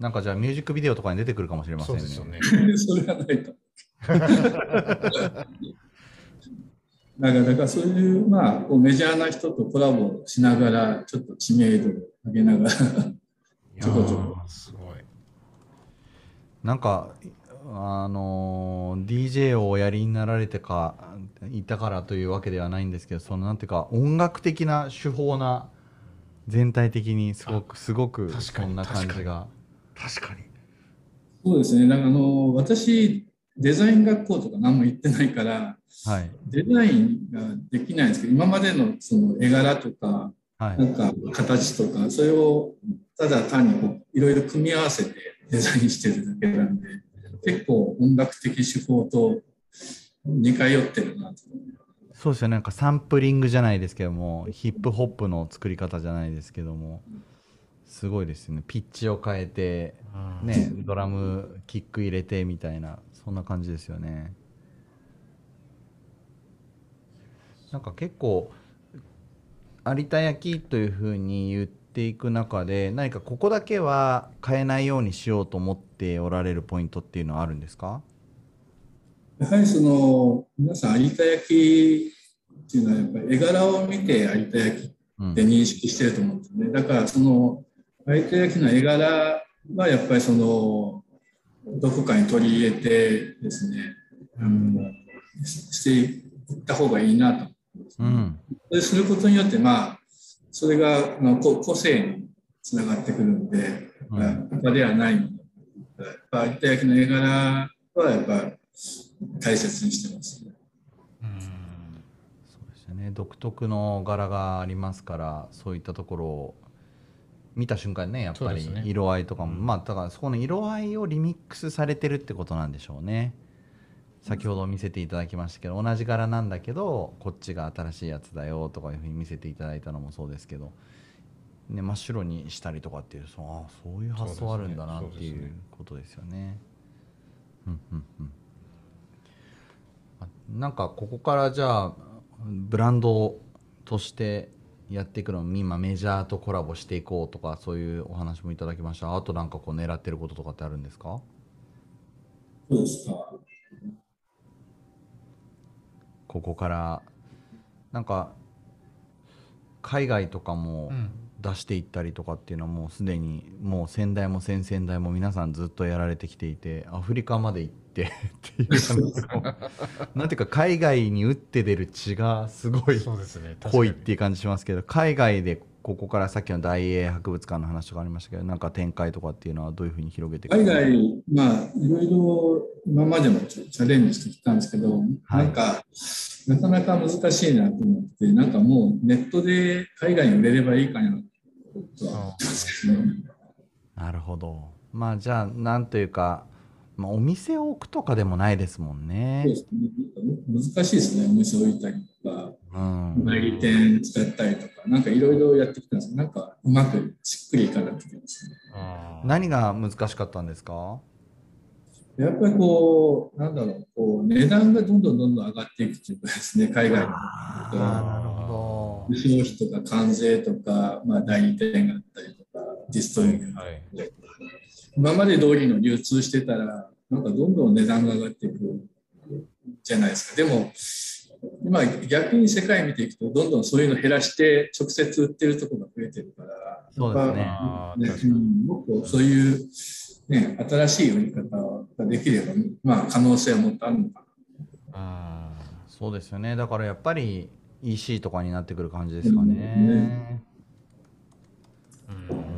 Speaker 1: なんかじゃあミュージックビデオとかに出てくるかもしれ
Speaker 2: ー
Speaker 1: ません
Speaker 2: そう
Speaker 1: ね。
Speaker 2: ですよね。
Speaker 3: それはないと。だから、だからそういう、まあ、こうメジャーな人とコラボしながら、ちょっと知名度を上げながら、ちょこちょこ。
Speaker 2: ーすごい。
Speaker 1: なんかあのー DJ をおやりになられてかいたからというわけではないんですけどそのなんていうか音楽的な手法な全体的にすごくすごくそんな感じが
Speaker 2: 確かに。
Speaker 3: そうですね、なんかあの私、デザイン学校とか何も行ってないから、
Speaker 1: はい。
Speaker 3: デザインができないんですけど、今までのその絵柄とか、
Speaker 1: はい。
Speaker 3: なんか形とか、それをただ単にこういろいろ組み合わせてデザインしてるだけなんで、結構音楽的手法と似通ってるなと。
Speaker 1: そうですよね。なんかサンプリングじゃないですけどもヒップホップの作り方じゃないですけどもすごいですよね。ピッチを変えて
Speaker 2: うん。
Speaker 1: ねドラムキック入れてみたいなそんな感じですよね。なんか結構有田焼というふうに言っていく中で何かここだけは変えないようにしようと思っておられるポイントっていうのはあるんですか？
Speaker 3: やはりその皆さん有田焼っていうのはやっぱり絵柄を見て有田焼
Speaker 1: うん
Speaker 3: って認識してると思うんですね。だからその有田焼の絵柄はやっぱりそのどこかに取り入れてですね、あのしていった方がいいなと。
Speaker 1: うん。
Speaker 3: ですることによって、まあ、それがあのこ個性につながってくるんで、
Speaker 1: うん
Speaker 3: 他ではないもの。やっぱの絵柄はやっぱ大切にしてます、ね。
Speaker 2: うん
Speaker 1: そうですよね。独特の柄がありますから、そういったところを見た瞬間にね、やっぱり色合いとかも、
Speaker 2: うん
Speaker 1: まあだからそこの色合いをリミックスされてるってことなんでしょうね。先ほど見せていただきましたけど、同じ柄なんだけど、こっちが新しいやつだよとかいうふうに見せていただいたのもそうですけど。ね、真っ白にしたりとかっていうそうあそういう発想あるんだなっていう
Speaker 2: そうですね
Speaker 1: ことですよね。うんうんうんあなんかここからじゃあブランドとしてやっていくのも今メジャーとコラボしていこうとかそういうお話もいただきました。あとなんかこう狙ってることとかってあるんですか？
Speaker 3: そうですか。
Speaker 1: ここからなんか海外とかも
Speaker 2: うん。
Speaker 1: 出していったりとかっていうのはもうすでにもう先代も先々代も皆さんずっとやられてきていてアフリカまで行ってっていう話もなんていうか海外に打って出る血がすごい
Speaker 2: そうですね。
Speaker 1: 濃いっていう感じしますけど海外でここからさっきの大英博物館の話とかありましたけどなんか展開とかっていうのはどういうふうに広げていく
Speaker 3: 海外、まあ、いろいろ今までもチャレンジしてきたんですけど、
Speaker 1: はい。
Speaker 3: なんか、なかなか難しいなと思って、なんかもうネットで海外に売れればいいかなとは思ってますけど。ね。
Speaker 1: なるほど。まあじゃあなんというか、まあ、お店を置くとかでもないですもんね。
Speaker 3: そうですね。難しいですね、お店置いたりとか、
Speaker 1: うん。
Speaker 3: 代理店使ったりとか、なんかいろいろやってきたんです。けど、なんかうまくしっくりいかなくてですね。
Speaker 1: 何が難しかったんですか？
Speaker 3: やっぱりこう、なんだろう、こう値段がどんどんどんどん上がっていくというかですね、海外の。
Speaker 1: なるほ
Speaker 3: 輸送費とか関税とか、まあ、代理店があったりとか、ディストリビューター
Speaker 2: はい。
Speaker 3: 今まで通りの流通してたら、なんかどんどん値段が上がっていくじゃないですか。でも、今逆に世界見ていくと、どんどんそういうの減らして直接売ってるところが増えてるから、
Speaker 1: そうですね。
Speaker 3: ねもっとそういう、ね、新しい売り方ができれば、まあ、可能性はもっとあるのかな。
Speaker 2: あ
Speaker 1: そうですよね。だからやっぱり EC とかになってくる感じですかね、
Speaker 3: ね
Speaker 2: ーうん。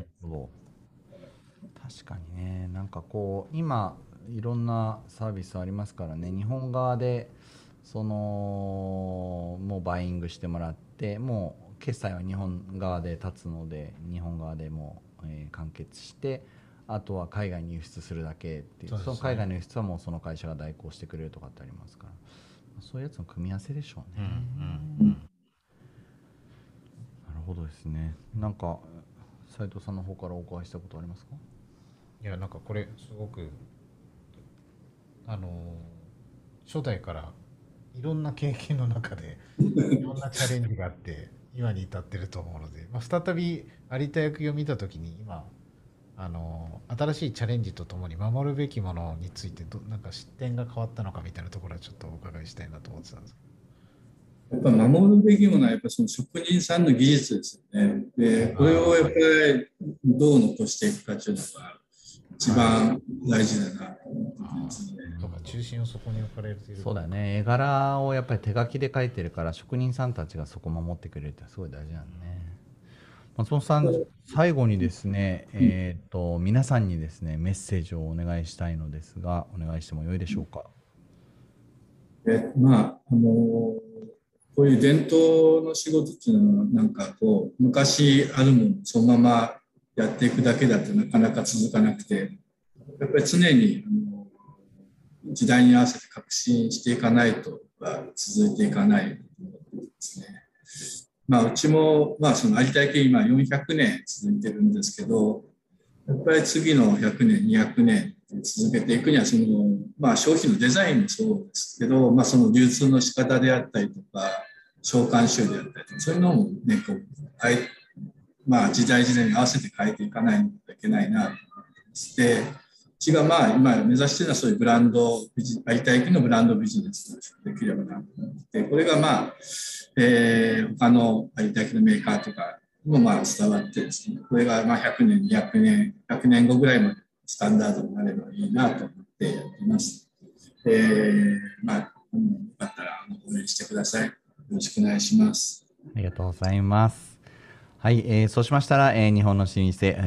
Speaker 1: 確かにね。なんかこう今いろんなサービスありますからね。日本側でそのもうバイングしてもらってもう決済は日本側で立つので日本側でもう、えー完結してあとは海外に輸出するだけっていうそ
Speaker 2: そ
Speaker 1: の海外の輸出はもうその会社が代行してくれるとかってありますから。そういうやつの組み合わせでしょうね、
Speaker 2: うんうんうん。
Speaker 1: なるほどですね。なんか斉藤さんの方からお伺いしたことありますか？
Speaker 2: いやなんかこれすごくあの初代からいろんな経験の中で いろんなチャレンジがあって今に至ってると思うので、まあ、再び有田役を見た時に今あの新しいチャレンジとともに守るべきものについてどなんか視点が変わったのかみたいなところはちょっとお伺いしたいなと思ってたんです
Speaker 3: やっぱ守るべきものはやっぱその職人さんの技術ですよね。で、これをやっぱりどう残していくかっていうのが一番大事だなと思ってますね。
Speaker 2: けど、とか中心をそこに置かれている。
Speaker 1: そうだよね。絵柄をやっぱり手書きで描いてるから職人さんたちがそこ守ってくれるってすごい大事なんだね。松本さん最後にですねえっ、と皆さんにですねメッセージをお願いしたいのですがお願いしてもよいでしょうか？
Speaker 3: でまあ、あのこういう伝統の仕事っていうのはなんかこう昔あるものをそのままやっていくだけだとなかなか続かなくてやっぱり常にあの時代に合わせて革新していかないとは続いていかないですね。まあ、うちも、まあ、その有田焼今400年続いてるんですけどやっぱり次の100年200年続けていくにはその、まあ、商品のデザインもそうですけど、まあ、その流通の仕方であったりとか召喚集であったりとかそういうのもねこう変え、まあ、時代時代に合わせて変えていかないといけないなと思ってましてうちがまあ今目指しているのはそういうブランドビジ有田焼のブランドビジネスをできればなと思ってこれがまあ、えー他の有田焼のメーカーとかにもまあ伝わってですねこれがまあ100年200年100年後ぐらいまでスタンダードになればいいなと思ってやっています。えーまあ、よかったら応援してください。よろしくお願いします。
Speaker 1: ありがとうございます。はい、えーそうしましたら、えー日本の老舗、え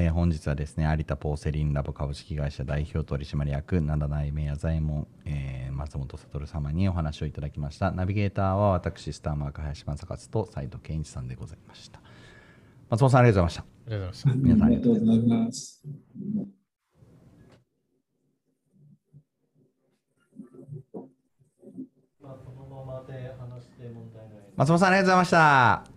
Speaker 1: ー本日はですね、有田ポーセリンラボ株式会社代表取締役、七代目矢左衛門、えー松本悟様にお話をいただきました。ナビゲーターは私、スターマーク林正勝と斉藤健一さんでございました。松本さん、ありがとうございました。
Speaker 2: ありがとうございました。
Speaker 1: 皆さん
Speaker 3: ありがとうございます。
Speaker 1: 松本さん、ありがとうございました。